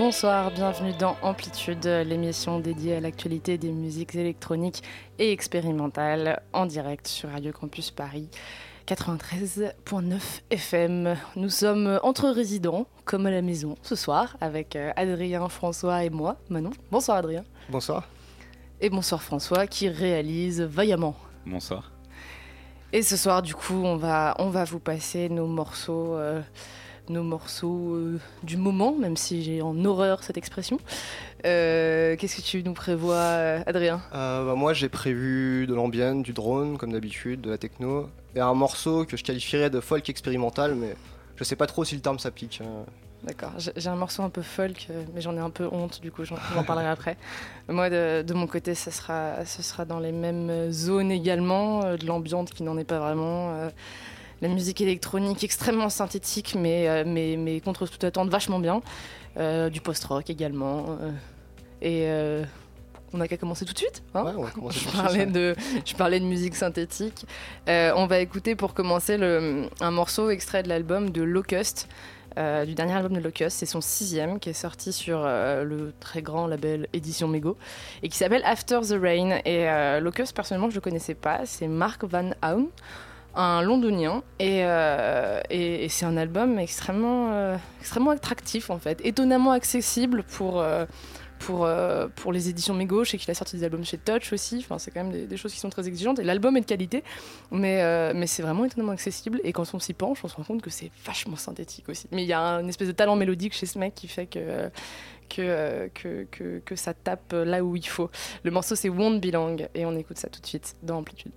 Bonsoir, bienvenue dans Amplitude, l'émission dédiée à l'actualité des musiques électroniques et expérimentales en direct sur Radio Campus Paris 93.9 FM. Nous sommes entre résidents, comme à la maison, ce soir, avec euh, Adrien, François et moi, Manon. Bonsoir Adrien. Bonsoir. Et bonsoir François, qui réalise vaillamment. Bonsoir. Et ce soir, du coup, on va, on va vous passer nos morceaux. euh, nos morceaux euh, du moment, même si j'ai en horreur cette expression. Euh, Qu'est-ce que tu nous prévois, euh, Adrien bah, moi j'ai prévu de l'ambiance, du drone comme d'habitude, de la techno, et un morceau que je qualifierais de folk expérimental, mais je sais pas trop si le terme s'applique. euh. D'accord, j'ai un morceau un peu folk, mais j'en ai un peu honte, du coup j'en parlerai après. Moi, de, de mon côté, ce sera, ce sera dans les mêmes zones également, de l'ambiance qui n'en est pas vraiment. euh, la musique électronique extrêmement synthétique, mais, euh, mais, mais contre toute attente vachement bien. Euh, du post-rock également. euh, et on n'a qu'à commencer tout de suite. hein Ouais, on va commencer je parlais, de, je parlais de musique synthétique. Euh, on va écouter pour commencer le, un morceau extrait de l'album de Locust, euh, du dernier album de Locust. C'est son sixième qui est sorti sur euh, le très grand label Édition Mego et qui s'appelle After the Rain. Et Locust, personnellement, je ne le connaissais pas. C'est Mark Van Haun, un londonien. Et, euh, et- et c'est un album extrêmement, euh, extrêmement attractif en fait, étonnamment accessible pour. euh, les éditions je sais qu'il a sorti des albums chez Touch aussi, enfin, c'est quand même des, choses qui sont très exigeantes, et l'album est de qualité, mais, c'est vraiment étonnamment accessible, et quand on s'y penche, on se rend compte que c'est vachement synthétique aussi. Mais il y a un espèce de talent mélodique chez ce mec qui fait que ça tape là où il faut. Le morceau c'est Won't Belong, et on écoute ça tout de suite dans Amplitude.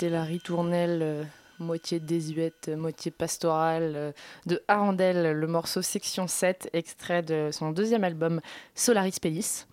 C'était la ritournelle euh, moitié désuète, moitié pastorale euh, de Arandel, le morceau Section 7, extrait de son deuxième album Solaris Pelis,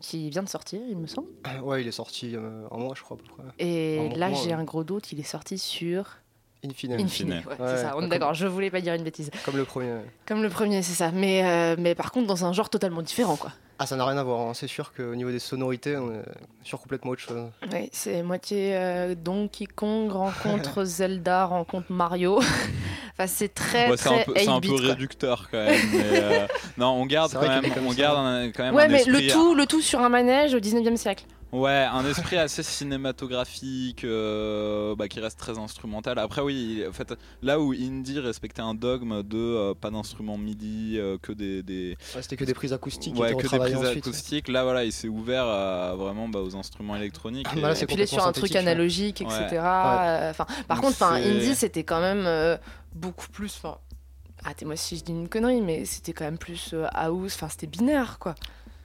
qui vient de sortir, il me semble. Ouais, il est sorti euh, un mois, je crois, à peu près. Et là, j'ai un gros doute, il est sorti sur Infine, Infine. Infine. Ouais, Ouais, c'est ça, on est comme- d'accord, je voulais pas dire une bêtise. comme le premier. Comme le premier, c'est ça. Mais, euh, mais par contre, dans un genre totalement différent, quoi. Ah, ça n'a rien à voir, hein. c'est sûr qu'au niveau des sonorités, on est sur complètement autre chose. Ouais, c'est moitié euh, Donkey Kong rencontre Zelda rencontre Mario. enfin, c'est très Ouais, c'est un très peu, c'est un peu 8-bit, quoi. réducteur quand même. mais, euh, non, on garde quand même, on garde un- quand même Ouais, un mais esprit, le tout, le tout sur un manège au 19e siècle. Ouais, un esprit assez cinématographique, euh, bah, qui reste très instrumental. Après, oui, en fait, là où Indie respectait un dogme de euh, pas d'instruments MIDI, euh, que des, des Ouais, C'était que des prises acoustiques ouais, que des acoustiques. Là, voilà, il s'est ouvert à, vraiment bah, aux instruments électroniques. Bah là, et- puis il est sur un truc ouais. analogique, etc. Ouais. Euh, Enfin, par Donc contre, Indie, c'était quand même euh, beaucoup plus. Arrêtez-moi si je dis une connerie, mais c'était quand même plus euh, house. Enfin, c'était binaire, quoi.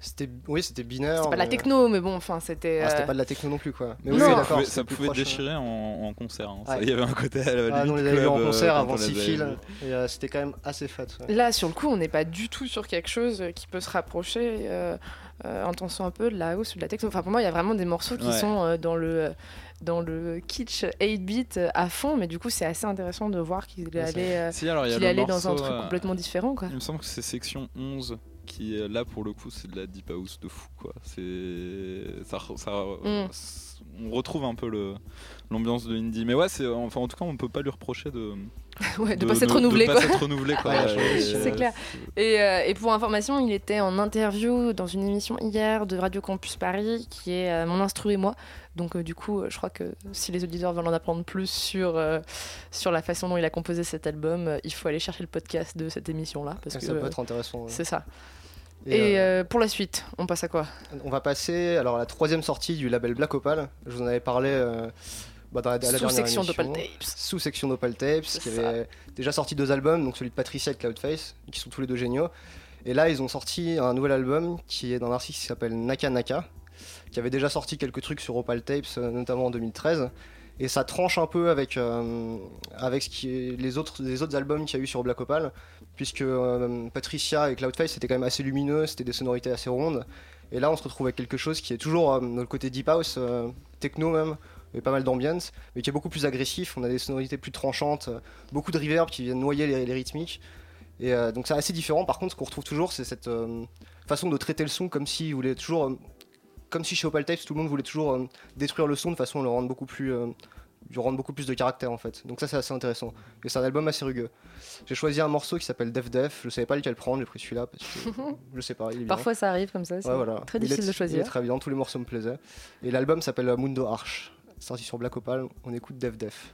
C'était, oui, c'était binaire. C'est pas de la techno, mais bon, enfin, c'était. Ah, c'était euh, pas de la techno non plus, quoi. Mais Non. oui, ça pouvait, c'est ça plus pouvait proche, hein. déchirer en, en concert. hein. Ça. Il y avait un côté à la Ah, nous, on les avait en euh, concert avant six avait fils, et euh, c'était quand même assez fat. ouais. Là, sur le coup, on n'est pas du tout sur quelque chose qui peut se rapprocher euh, euh, en tension un peu de la house ou de la techno. Enfin, pour moi, il y a vraiment des morceaux qui Ouais. sont euh, dans le dans le kitsch 8-bit à fond, mais du coup, c'est assez intéressant de voir qu'il Ouais, allait, euh, Si, alors, qu'il allait dans un truc euh, complètement différent, quoi. Il me semble que c'est section 11 qui euh, là pour le coup c'est de la deep house de fou quoi. C'est ça, Mm. on retrouve un peu le l'ambiance de indie mais ouais c'est enfin en tout cas on peut pas lui reprocher de Ouais, de, pas s'être renouvelé, de quoi. pas s'être renouvelé quoi. Et, c'est euh, clair. Et, euh, et pour information, il était en interview dans une émission hier de Radio Campus Paris qui est euh, Mon Instru et moi. Donc euh, du coup, euh, je crois que si les auditeurs veulent en apprendre plus sur, euh, sur la façon dont il a composé cet album, euh, il faut aller chercher le podcast de cette émission-là. Parce que ça peut euh, être intéressant. ouais. c'est ça. Et, Et euh, euh, pour la suite, on passe à quoi? On va passer alors à la troisième sortie du label Black Opal. Je vous en avais parlé euh, bah, dans la, Sous-section d'Opal Tapes. Sous-section d'Opal Tapes, qui ça. avait déjà sorti deux albums, donc celui de Patricia et de Cloudface, qui sont tous les deux géniaux. Et là, ils ont sorti un nouvel album qui est d'un artiste qui s'appelle Naka Naka, qui avait déjà sorti quelques trucs sur Opal Tapes, euh, notamment en 2013. Et ça tranche un peu avec, euh, avec ce qui est les, autres, les autres albums qu'il y a eu sur Black Opal, puisque euh, Patricia et Cloudface c'était quand même assez lumineux, c'était des sonorités assez rondes. Et là, on se retrouve avec quelque chose qui est toujours euh, dans le côté deep house, techno même, et pas mal d'ambiance, mais qui est beaucoup plus agressif. On a des sonorités plus tranchantes, euh, beaucoup de reverb qui viennent noyer les, les rythmiques. Et euh, donc c'est assez différent. Par contre, ce qu'on retrouve toujours, c'est cette euh, façon de traiter le son comme si voulait toujours, euh, comme si chez Opal Tapes, tout le monde voulait toujours détruire le son de façon à le rendre beaucoup plus, lui rendre beaucoup plus de caractère en fait. Donc ça, c'est assez intéressant. Et c'est un album assez rugueux. J'ai choisi un morceau qui s'appelle Def Def. Je savais pas lequel prendre, j'ai pris celui-là parce que je sais pas, il est bien. Parfois, ça arrive comme ça. C'est Ouais, voilà. très Il est- difficile de Il est choisir. très bien, tous les morceaux me plaisaient. Et l'album s'appelle Mundo Arch. Sorti sur Black Opal, on écoute Def Def.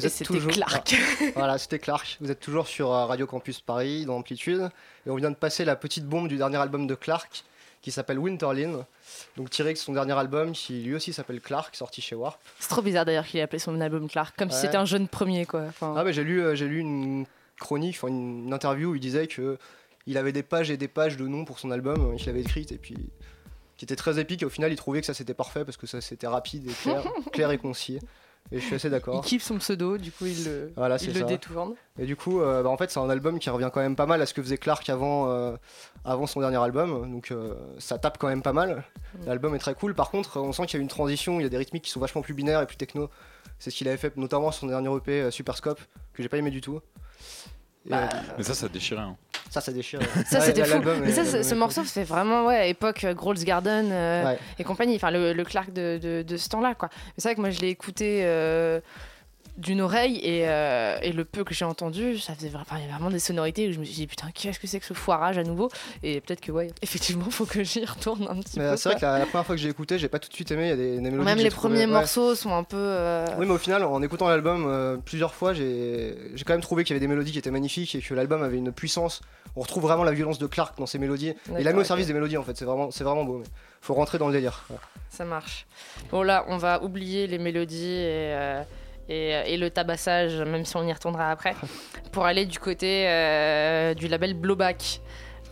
Vous Et êtes c'était toujours... Clark. Voilà, c'était Clark. Vous êtes toujours sur euh, Radio Campus Paris, dans Amplitude. Et on vient de passer la petite bombe du dernier album de Clark, qui s'appelle Winterlin. Donc tiré de son dernier album, qui lui aussi s'appelle Clark, sorti chez Warp. C'est trop bizarre d'ailleurs qu'il ait appelé son album Clark, comme si c'était un jeune premier quoi. Enfin, Ah mais j'ai lu, euh, j'ai lu une chronique, enfin une, une interview où il disait que il avait des pages et des pages de noms pour son album euh, qu'il avait écrite et puis qui était très épique et au final il trouvait que ça c'était parfait parce que ça c'était rapide et clair, clair et concis. Et je suis assez il d'accord. kiffe son pseudo, du coup il le, Voilà, il le détourne. Et du coup, euh, bah, en fait, c'est un album qui revient quand même pas mal à ce que faisait Clark avant, euh, avant son dernier album. Donc euh, ça tape quand même pas mal. Mm. L'album est très cool. Par contre, on sent qu'il y a une transition, il y a des rythmiques qui sont vachement plus binaires et plus techno. C'est ce qu'il avait fait notamment sur son dernier EP euh, Superscope, que j'ai pas aimé du tout. Et, Bah, euh, Mais ça, ça déchirait. hein. Ça, ça déchire. Ça Ouais, c'était fou. Mais ça, ce, morceau fait vraiment ouais époque euh, Grolls Garden euh, Ouais. et compagnie. Enfin le, le Clark de, de, de ce temps-là quoi. Mais c'est vrai que moi je l'ai écouté euh, d'une oreille et, euh, et le peu que j'ai entendu, ça faisait enfin, il y avait vraiment des sonorités où je me suis dit putain qu'est-ce que c'est que ce foirage à nouveau? Et peut-être que ouais effectivement faut que j'y retourne un petit Mais peu. c'est vrai que la, la première fois que j'ai écouté, j'ai pas tout de suite aimé. Il y a des, des mélodies Même les premiers ouais. morceaux sont un peu. euh, Oui, mais au final, en écoutant l'album euh, plusieurs fois, j'ai quand même trouvé qu'il y avait des mélodies qui étaient magnifiques et que l'album avait une puissance. On retrouve vraiment la violence de Clark dans ses mélodies. Il a mis au service des mélodies en fait, c'est vraiment, c'est vraiment beau. Mais faut rentrer dans le délire. Ça marche. Bon là, on va oublier les mélodies et, et, et le tabassage, même si on y retournera après, pour aller du côté euh, du label Blowback.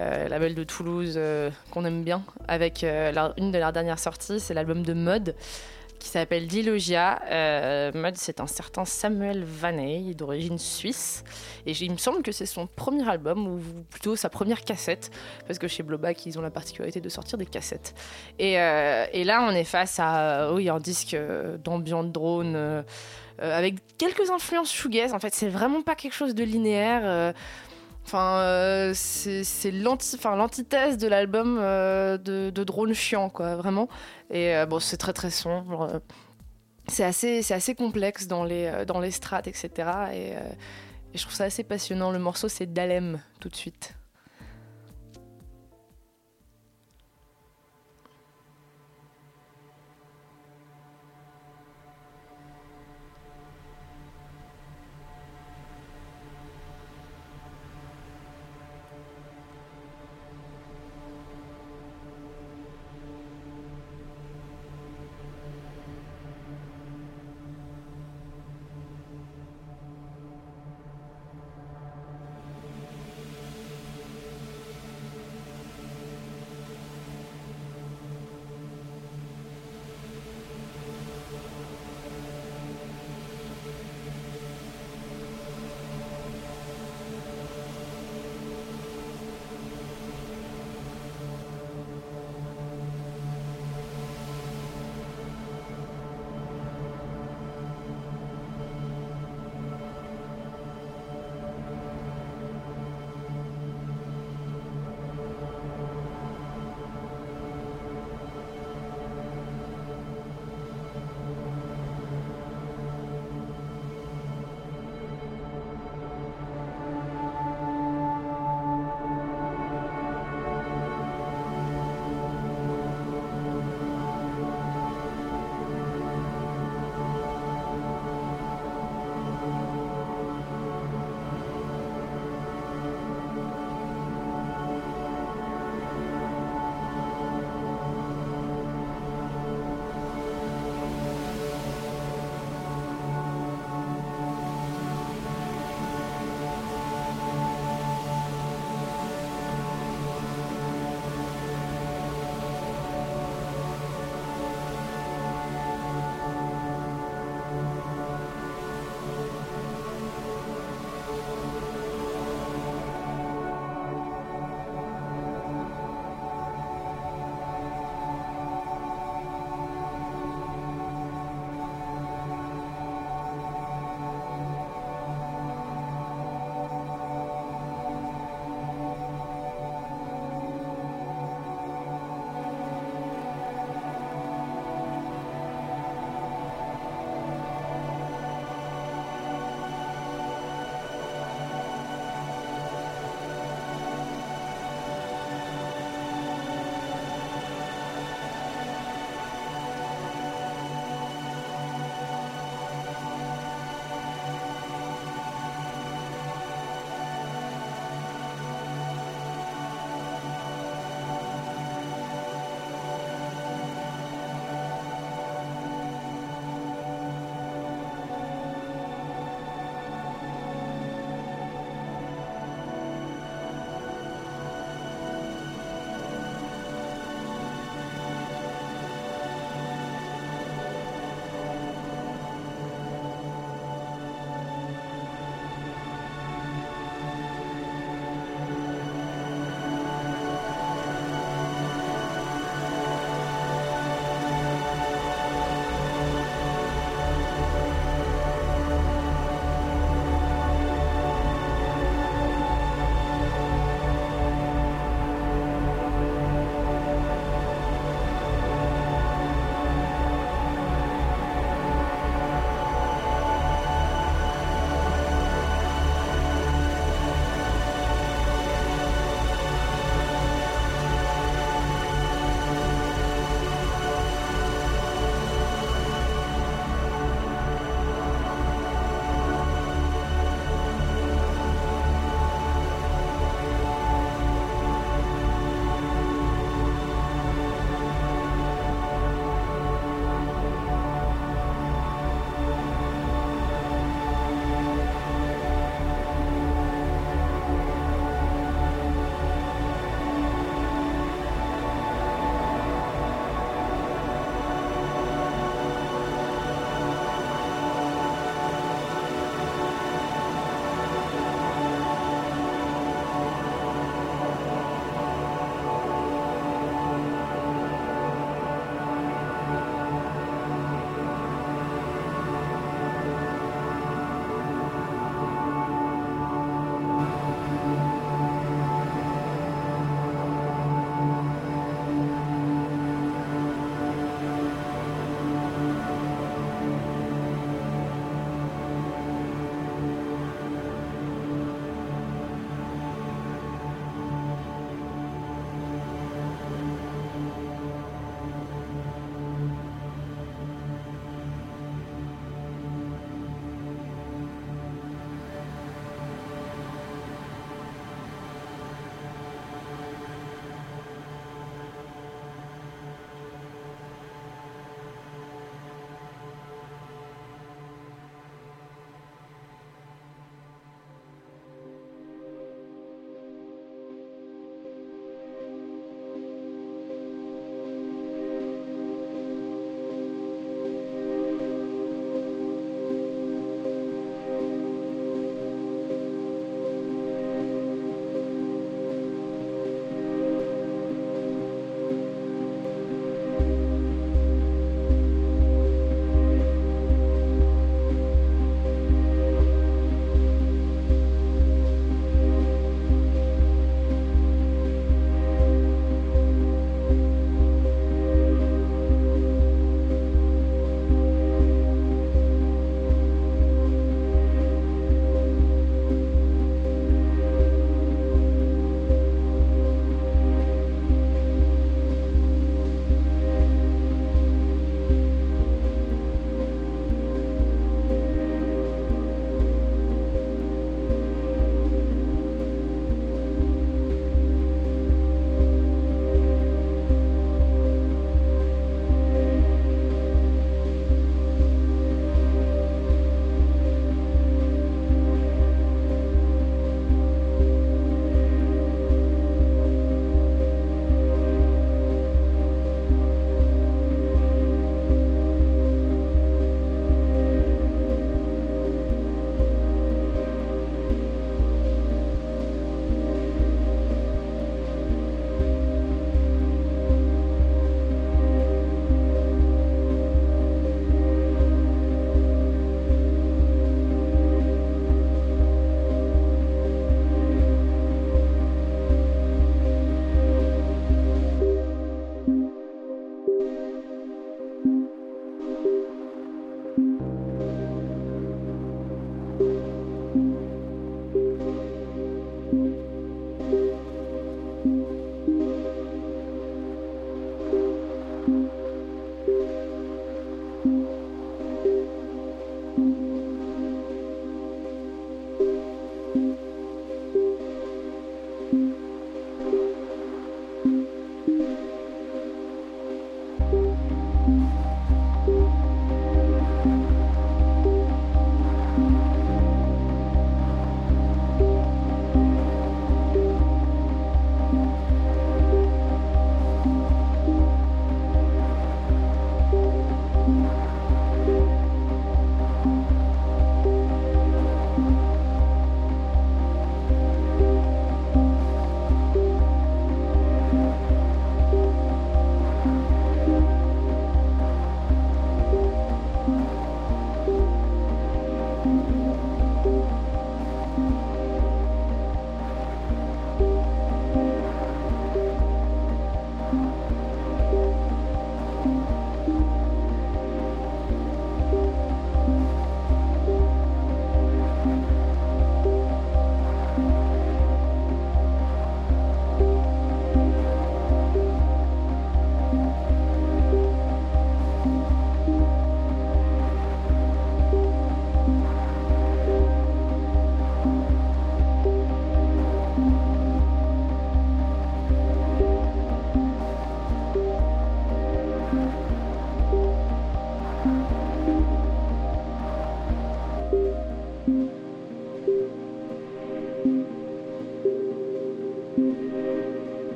euh, label de Toulouse euh, qu'on aime bien, avec euh, une de leurs dernières sorties, c'est l'album de Mode. qui s'appelle Dilogia. Euh, Mud, c'est un certain Samuel Vaney, d'origine suisse. Et il me semble que c'est son premier album, ou plutôt sa première cassette, parce que chez Blowback, ils ont la particularité de sortir des cassettes. Et, euh, et là, on est face à oui, un disque d'ambiance drone. Avec quelques influences shoegaze. En fait, c'est vraiment pas quelque chose de linéaire. Enfin, euh, c'est l'antithèse de l'album euh, de, Drone Chiant, quoi, vraiment. Et euh, bon, c'est très très sombre. C'est assez, assez complexe dans les, dans les strates, etc. Et, et, je trouve ça assez passionnant. Le morceau, c'est Dalem, tout de suite.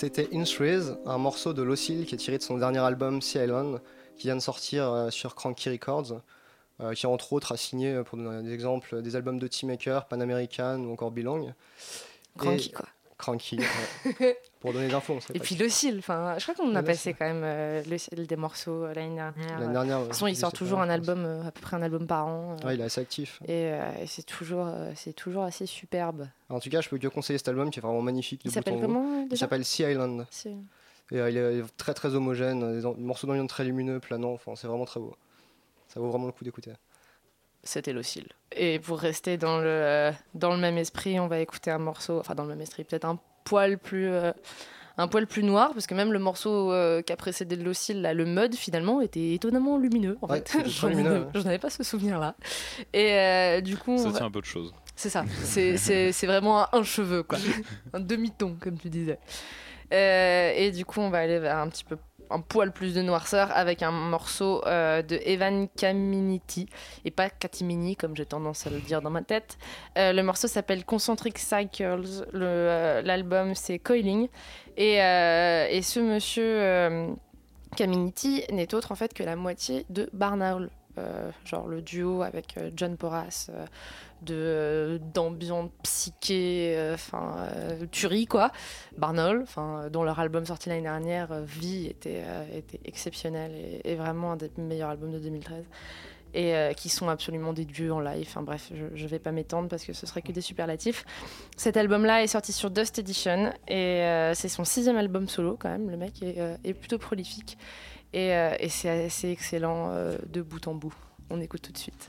C'était In Threes, un morceau de Locil qui est tiré de son dernier album Sea Island, qui vient de sortir euh, sur Cranky Records, euh, qui entre autres a signé, euh, pour donner des exemples, des albums de Teamaker, Pan American ou encore Belong. Cranky, quoi. Cranky, pour donner des infos. on sait Et puis le cil, enfin, je crois qu'on a passé quand même euh, le Cil des morceaux euh, l'année dernière. L'année dernière. De toute façon, il sort toujours un album, euh, à peu près un album par an. euh, Ouais, il est assez actif. Et, euh, et c'est toujours, euh, c'est toujours assez superbe. En tout cas, je peux que conseiller cet album qui est vraiment magnifique. de Il s'appelle comment euh, Il s'appelle Sea Island. Et euh, il est très très homogène, des en- morceaux d'ambiance très lumineux, planants, enfin, c'est vraiment très beau. Ça vaut vraiment le coup d'écouter. C'était l'oscille. Et pour rester dans le, euh, dans le même esprit, on va écouter un morceau, enfin dans le même esprit, peut-être un poil plus. euh, un poil plus noir, parce que même le morceau euh, qui a précédé de l'oscille, là, le mud, finalement, était étonnamment lumineux. En Ouais, fait, J'en avais- ouais. j'en avais pas ce souvenir-là. Et euh, du coup, Ça va- tient un peu de choses. c'est ça. C'est- C'est c'est vraiment un, un cheveu, quoi. un demi-ton, comme tu disais. Euh, et du coup, on va aller vers un petit peu un poil plus de noirceur avec un morceau euh, de Evan Caminiti et pas Katimini comme j'ai tendance à le dire dans ma tête. Euh, le morceau s'appelle Concentric Cycles. Le, euh, L'album c'est Coiling et, et ce monsieur Caminiti n'est autre en fait que la moitié de Barnaul. Genre le duo avec John Porras de euh, d'ambiance psyché euh, enfin euh, tuerie quoi Barnaul enfin dont leur album sorti l'année dernière euh, Vie était euh, était exceptionnel et, vraiment un des meilleurs albums de 2013 et euh, qui sont absolument des dieux en live. Enfin bref, je, je vais pas m'étendre parce que ce serait que des superlatifs. Cet album-là est sorti sur Dust Edition et euh, c'est son sixième album solo quand même. Le mec est, euh, est plutôt prolifique et, euh, et c'est assez excellent euh, de bout en bout. On écoute tout de suite.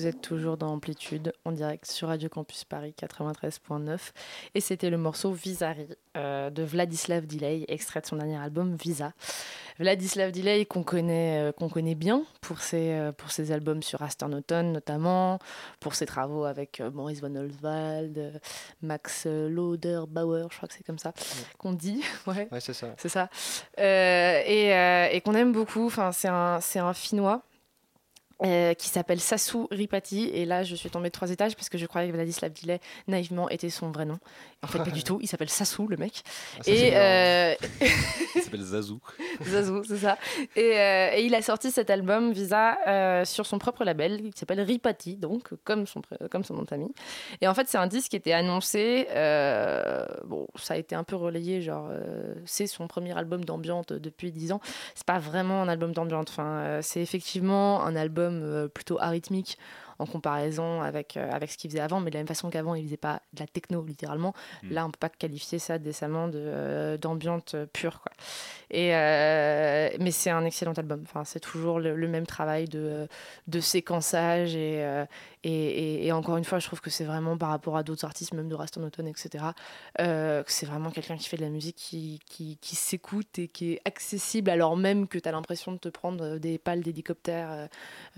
Vous êtes toujours dans Amplitude, en direct sur Radio Campus Paris 93.9. Et c'était le morceau Visari euh, de Vladislav Delay, extrait de son dernier album Visa. Vladislav Delay qu'on connaît, euh, qu'on connaît bien pour ses, euh, pour ses albums sur Autumn notamment, pour ses travaux avec euh, Maurice von Oswald, Max Lauderbauer, je crois que c'est comme ça qu'on dit. Ouais. Ouais, c'est ça. C'est ça. Et et qu'on aime beaucoup. Enfin, c'est un, c'est un Finnois. Euh, qui s'appelle Sasu Ripati. Et là je suis tombée de trois étages parce que je croyais que Vladislav Delay naïvement était son vrai nom en fait pas du tout il s'appelle Sasu le mec Ah, ça, et euh, Il s'appelle Zazou. Zazu, c'est ça. Et, euh, et il a sorti cet album Visa euh, sur son propre label qui s'appelle Ripati, donc comme son, comme son nom de famille. Et en fait, c'est un disque qui était annoncé. euh, bon, ça a été un peu relayé, genre, euh, c'est son premier album d'ambiante depuis 10 ans. C'est pas vraiment un album d'ambiante. Enfin, euh, c'est effectivement un album plutôt arythmique en comparaison avec, euh, avec ce qu'il faisait avant, mais de la même façon qu'avant, il faisait pas de la techno, littéralement. Mm. Là, on peut pas qualifier ça décemment euh, d'ambiante euh, pure, quoi. Et, euh, mais c'est un excellent album. Enfin, c'est toujours le, le même travail de, de séquençage. Et, et, et- et encore une fois, je trouve que c'est vraiment par rapport à d'autres artistes, même de Raston Automne, etc., euh, que c'est vraiment quelqu'un qui fait de la musique qui, qui, qui s'écoute et qui est accessible, alors même que tu as l'impression de te prendre des pales d'hélicoptère euh,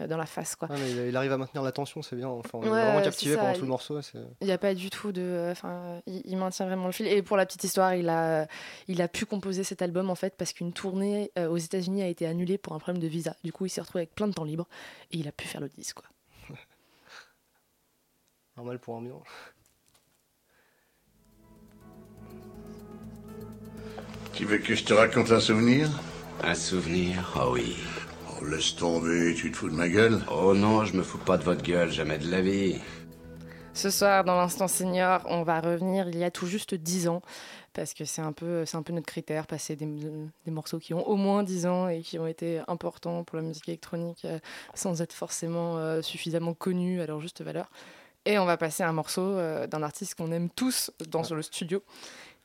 euh, dans la face. Quoi. Mais il, arrive à maintenir l'attention, c'est bien. Enfin, on est Ouais, vraiment captivé pendant tout le morceau. Il n'y a pas du tout de. Enfin, il, il maintient vraiment le fil. Et pour la petite histoire, il a, il a pu composer cet album en fait parce qu'une tournée euh, aux États-Unis a été annulée pour un problème de visa. Du coup, il s'est retrouvé avec plein de temps libre et il a pu faire le disque. Quoi. Normal pour un bien. Tu veux que je te raconte un souvenir? Un souvenir Oh oui. Oh, laisse tomber, tu te fous de ma gueule Oh non, je me fous pas de votre gueule, jamais de la vie. Ce soir, dans l'instant senior, on va revenir il y a tout juste 10 ans parce que c'est un peu, c'est un peu notre critère, passer des, des morceaux qui ont au moins 10 ans et qui ont été importants pour la musique électronique euh, sans être forcément euh, suffisamment connus à leur juste valeur. Et on va passer un morceau euh, d'un artiste qu'on aime tous dans le studio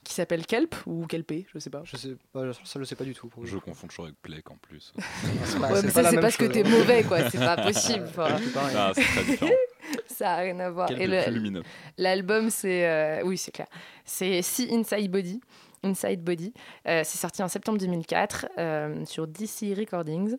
qui s'appelle Kelp ou Kelpé, je sais pas. Je sais pas, ça je le sais pas du tout. pour Je confonds toujours avec Plek en plus. C'est pas- Ouais, mais pas ça, c'est parce que chose, t'es hein. mauvais, quoi. C'est pas possible. Ah, c'est très différent. ça a rien à voir. Et. L'album, c'est. euh, oui, c'est clair. C'est See Inside Body. Inside Body. Euh, c'est sorti en septembre 2004 euh, sur DC Recordings.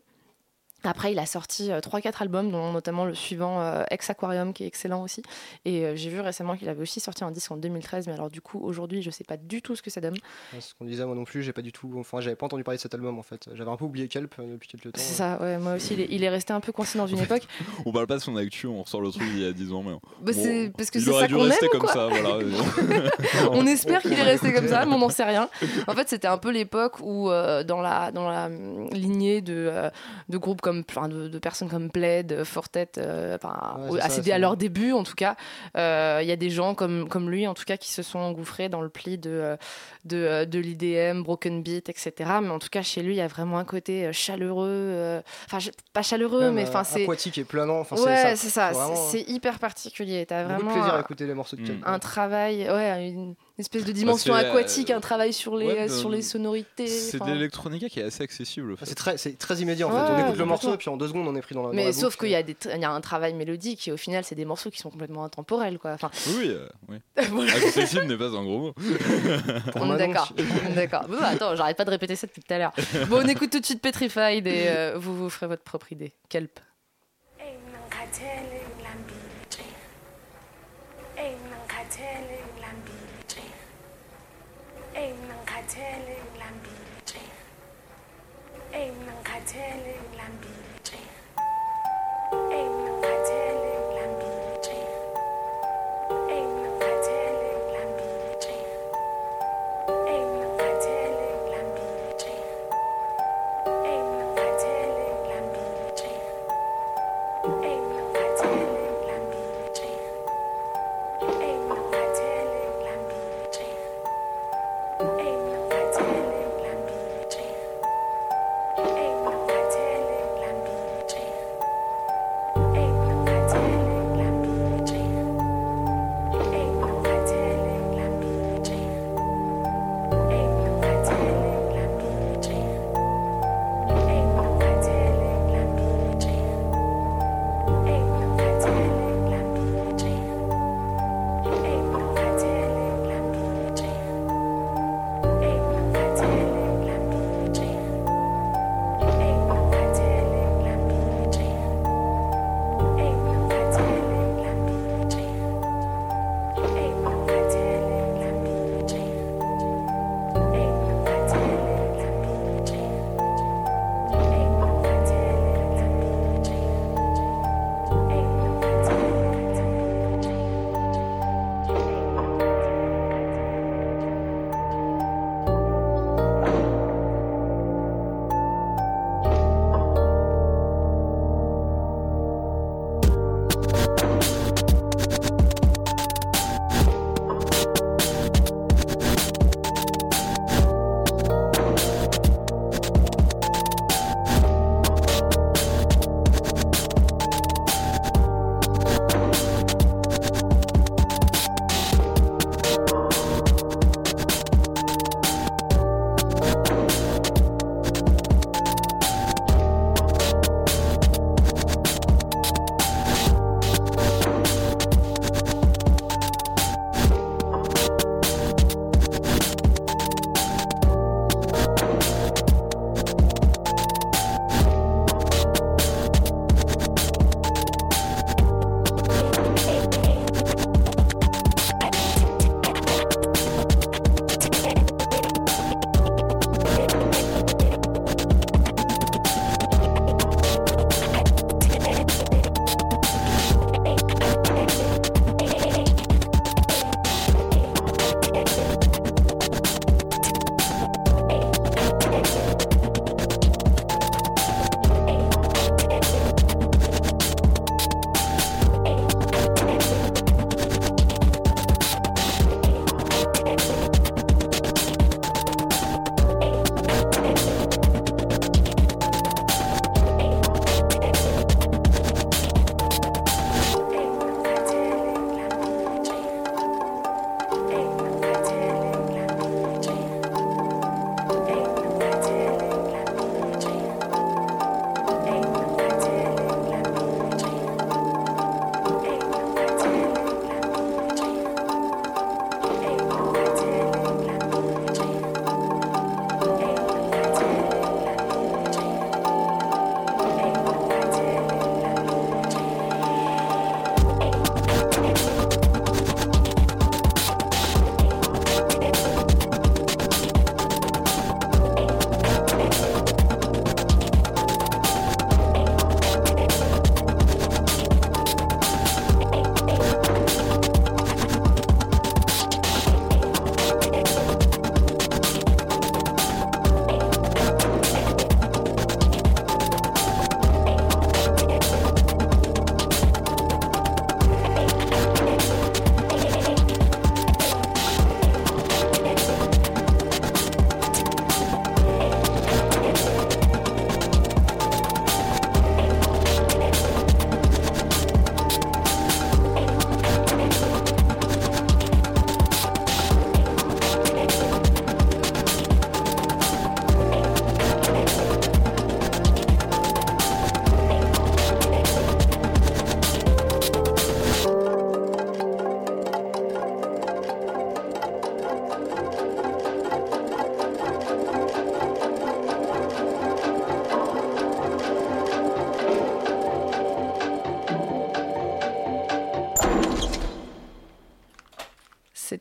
Après, il a sorti euh, 3-4 albums, dont notamment le suivant euh, Ex Aquarium, qui est excellent aussi. Et euh, j'ai vu récemment qu'il avait aussi sorti un disque en 2013, mais alors du coup, aujourd'hui, je sais pas du tout ce que ça donne. Ouais, ce qu'on disait moi non plus, j'ai pas du tout. Enfin, j'avais pas entendu parler de cet album en fait. J'avais un peu oublié Kelp depuis quelques temps. C'est ça, ouais, moi aussi, il est, il est resté un peu coincé dans une époque. On parle pas de son actu, on ressort le truc il y a 10 ans, mais. Bah, bon, c'est parce que il c'est aurait ça dû qu'on rester aime, comme quoi. ça, voilà. On espère qu'il est resté comme ça, mais on n'en sait rien. En fait, c'était un peu l'époque où, euh, dans, la, dans la hum, lignée de, euh, de groupes comme, enfin, de, de personnes comme Plaid, Fortet, euh, enfin, Ouais, c'est à, ça, à leur début en tout cas, euh, il y a des gens comme, comme lui, en tout cas, qui se sont engouffrés dans le pli de, euh, de, euh, de l'IDM, Broken Beat, etc. Mais en tout cas, chez lui, il y a vraiment un côté euh, chaleureux, euh, enfin, pas chaleureux, Même, mais euh, enfin, c'est. aquatique et planant. Enfin, Ouais, c'est ça, c'est hyper particulier. T'as beaucoup de vraiment plaisir à un- écouter les morceaux de Mm. Kelp. un travail, ouais, une espèce de dimension c'est, euh, aquatique, un travail sur les, ouais, euh, de- sur les sonorités. C'est de l'électronica qui est assez accessible. en Enfin, fait. C'est très, c'est très immédiat en fait. On écoute le morceau et puis en deux secondes on est pris dans la. dans Mais la sauf qu'il y, y a un travail mélodique et au final, c'est des morceaux qui sont complètement intemporels. Quoi. Enfin, Oui, oui, euh, oui. Accessible n'est pas un gros mot. Pour on est d'accord. Bon, attends, j'arrête pas de répéter ça depuis tout à l'heure. Bon, on écoute tout de suite Petrified et euh, vous vous ferez votre propre idée. Kelp. Ngikhathele ngilambile nje. Eyi mina ngikhathele ngilambile.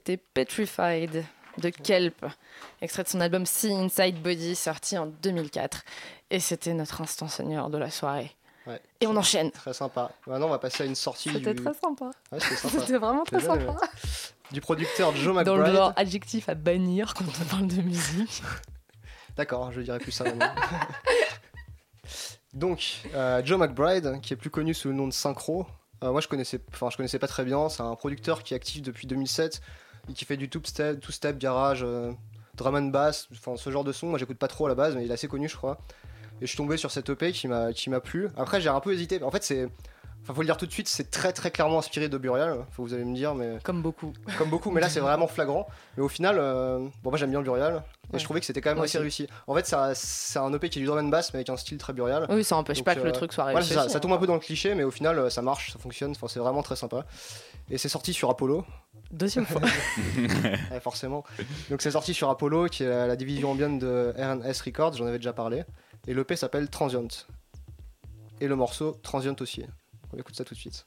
C'était Petrified de Kelp, extrait de son album See Inside Body, sorti en 2004. Et c'était notre instant seigneur de la soirée. Ouais. Et on enchaîne. Très sympa. Maintenant, on va passer à une sortie C'était du... très sympa. Ouais, c'était vraiment très bien sympa. du producteur Joe Dans le McBride. genre adjectif à bannir quand on parle de musique. D'accord, je dirais plus ça maintenant. Donc, euh, Joe McBride, qui est plus connu sous le nom de Synchro. Euh, moi, je connaissais, enfin, je connaissais pas très bien. C'est un producteur qui est actif depuis 2007 et qui fait du two-step, two-step garage, euh, drum and bass, enfin ce genre de son. Moi, j'écoute pas trop à la base, mais il est assez connu, je crois. Et je suis tombé sur cette EP qui m'a, qui m'a plu. Après, j'ai un peu hésité. En fait, c'est, enfin, faut le dire tout de suite, c'est très, très clairement inspiré de Burial. Faut vous allez me dire, mais Comme beaucoup. comme beaucoup, mais là c'est vraiment flagrant. Mais au final, euh, bon, moi j'aime bien Burial et Ouais. je trouvais que c'était quand même assez réussi. En fait, c'est un EP qui est du drum and bass, mais avec un style très Burial. Oui, ça empêche Donc, pas que le euh, truc soit Voilà, réussi. c'est ça, aussi, ça hein. tombe un peu dans le cliché, mais au final euh, ça marche, ça fonctionne, enfin, c'est vraiment très sympa. Et c'est sorti sur Apollo, Deuxième fois. ouais, forcément. Donc c'est sorti sur Apollo, qui est la, division ambiante de RS Records, j'en avais déjà parlé. Et l'EP s'appelle Transient. Et le morceau Transient aussi. On écoute ça tout de suite.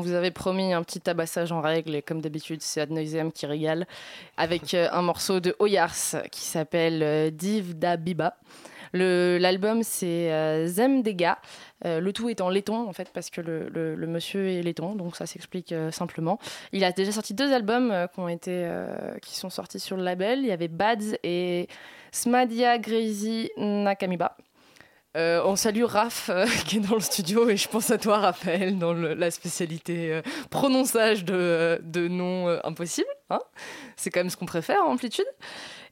Vous avait promis un petit tabassage en règle et comme d'habitude, c'est Ad Noiseam qui régale avec euh, un morceau de Oyars qui s'appelle euh, Div da Biba. L'album, c'est euh, Zem Dega. Euh, le tout est en laiton, en fait, parce que le, monsieur est laiton, donc ça s'explique simplement. Il a déjà sorti deux albums qui, ont été, qui sont sortis sur le label. Il y avait Bads et Smadia Grazy Nakamiba. Euh, on salue Raph euh, qui est dans le studio et je pense à toi Raphaël dans la spécialité euh, prononçage de, de noms impossibles. hein. C'est quand même ce qu'on préfère en amplitude.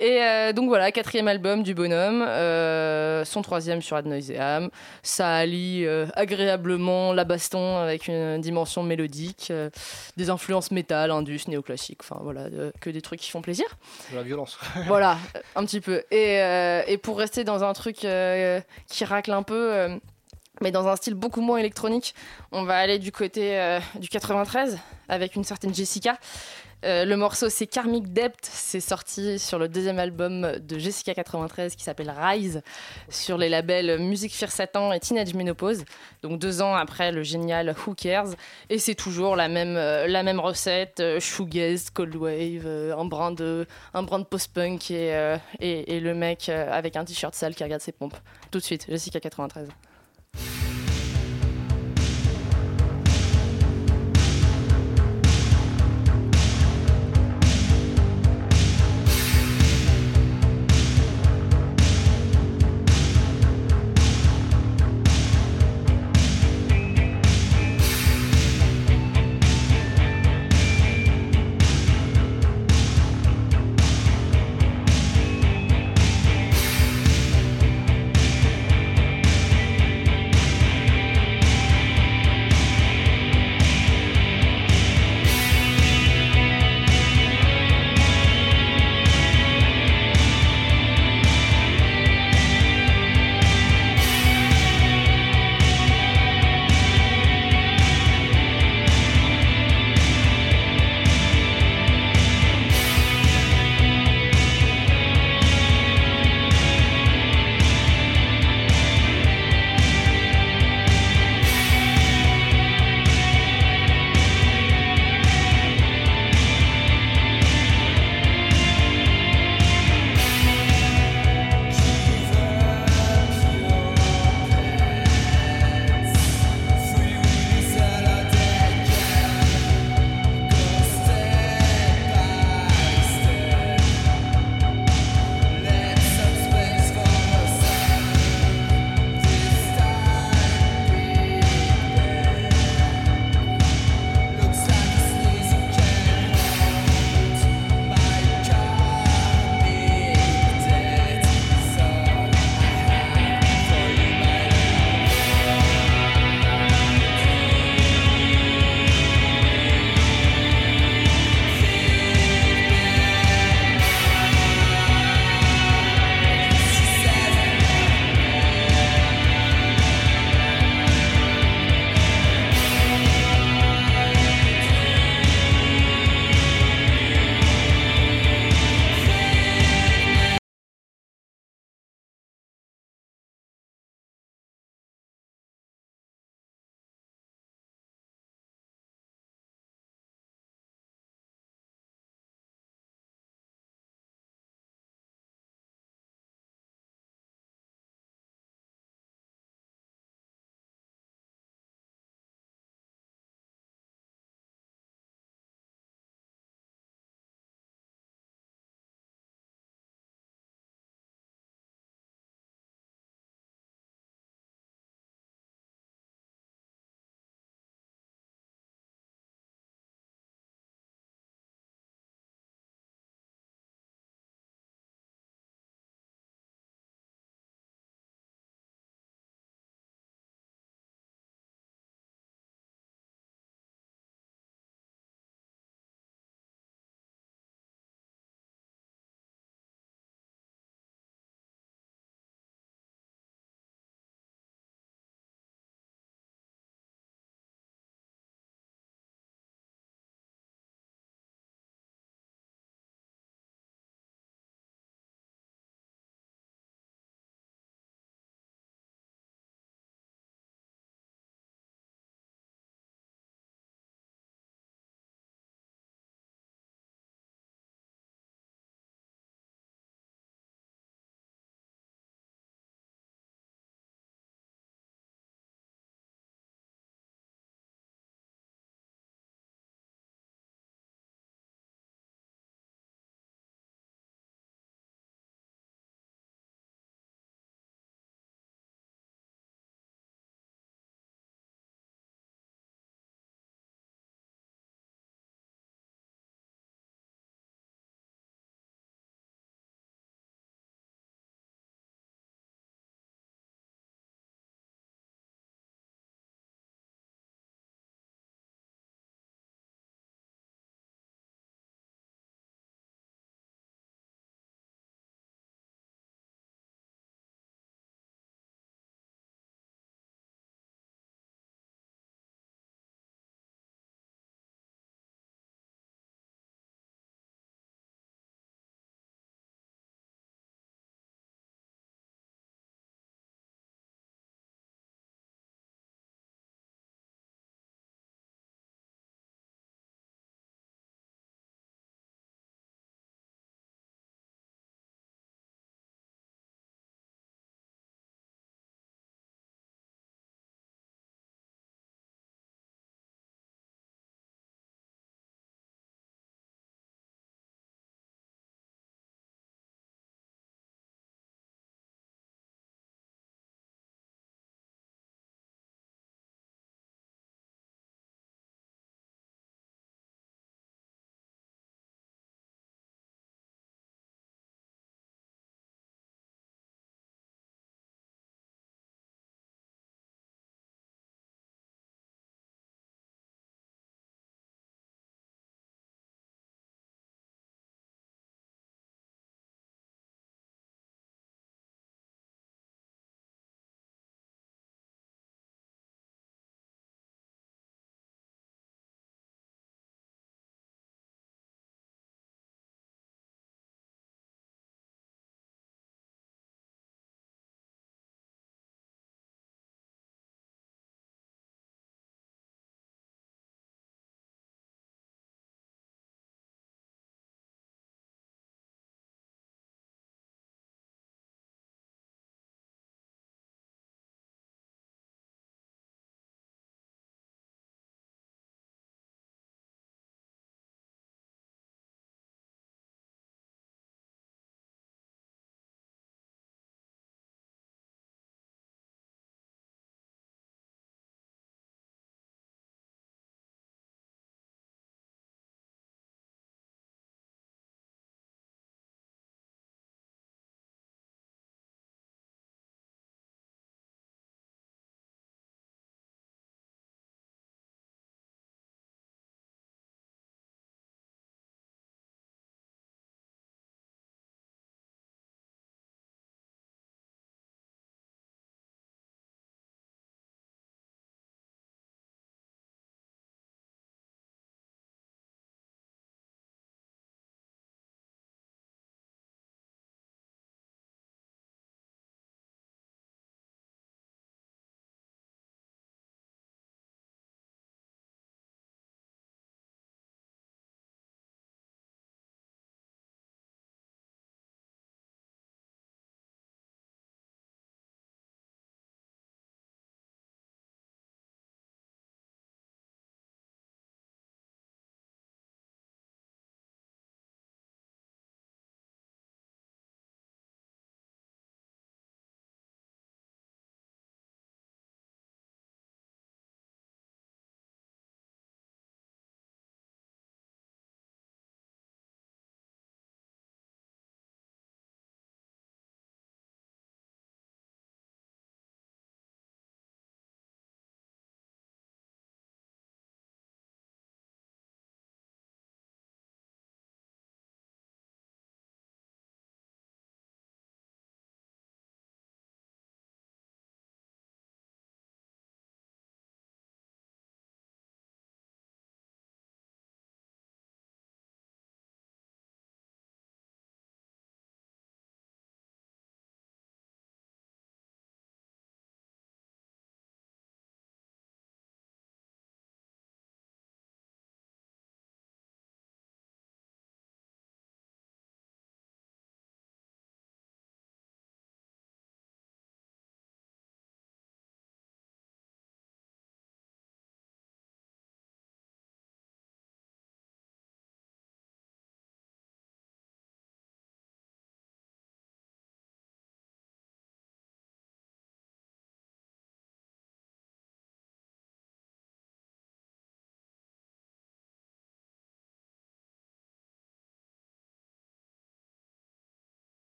Et euh, donc voilà, quatrième album du bonhomme, euh, son troisième sur Ad. Ça allie euh, agréablement la baston avec une dimension mélodique, des influences métal, indus, néoclassique, enfin voilà, que des trucs qui font plaisir De la violence. voilà, un petit peu. Et, et pour rester dans un truc qui racle un peu, mais dans un style beaucoup moins électronique, on va aller du côté euh, du 93 avec une certaine Jessica. Euh, le morceau c'est Karmic Debt, c'est sorti sur le deuxième album de Jessica 93 qui s'appelle Rise sur les labels Music Fear Satan et Teenage Menopause. Donc deux ans après le génial Who Cares et c'est toujours la même euh, la même recette euh, shoegaze, cold wave, euh, un brin de un post-punk et, et, et le mec avec un t-shirt sale qui regarde ses pompes. Tout de suite, Jessica 93.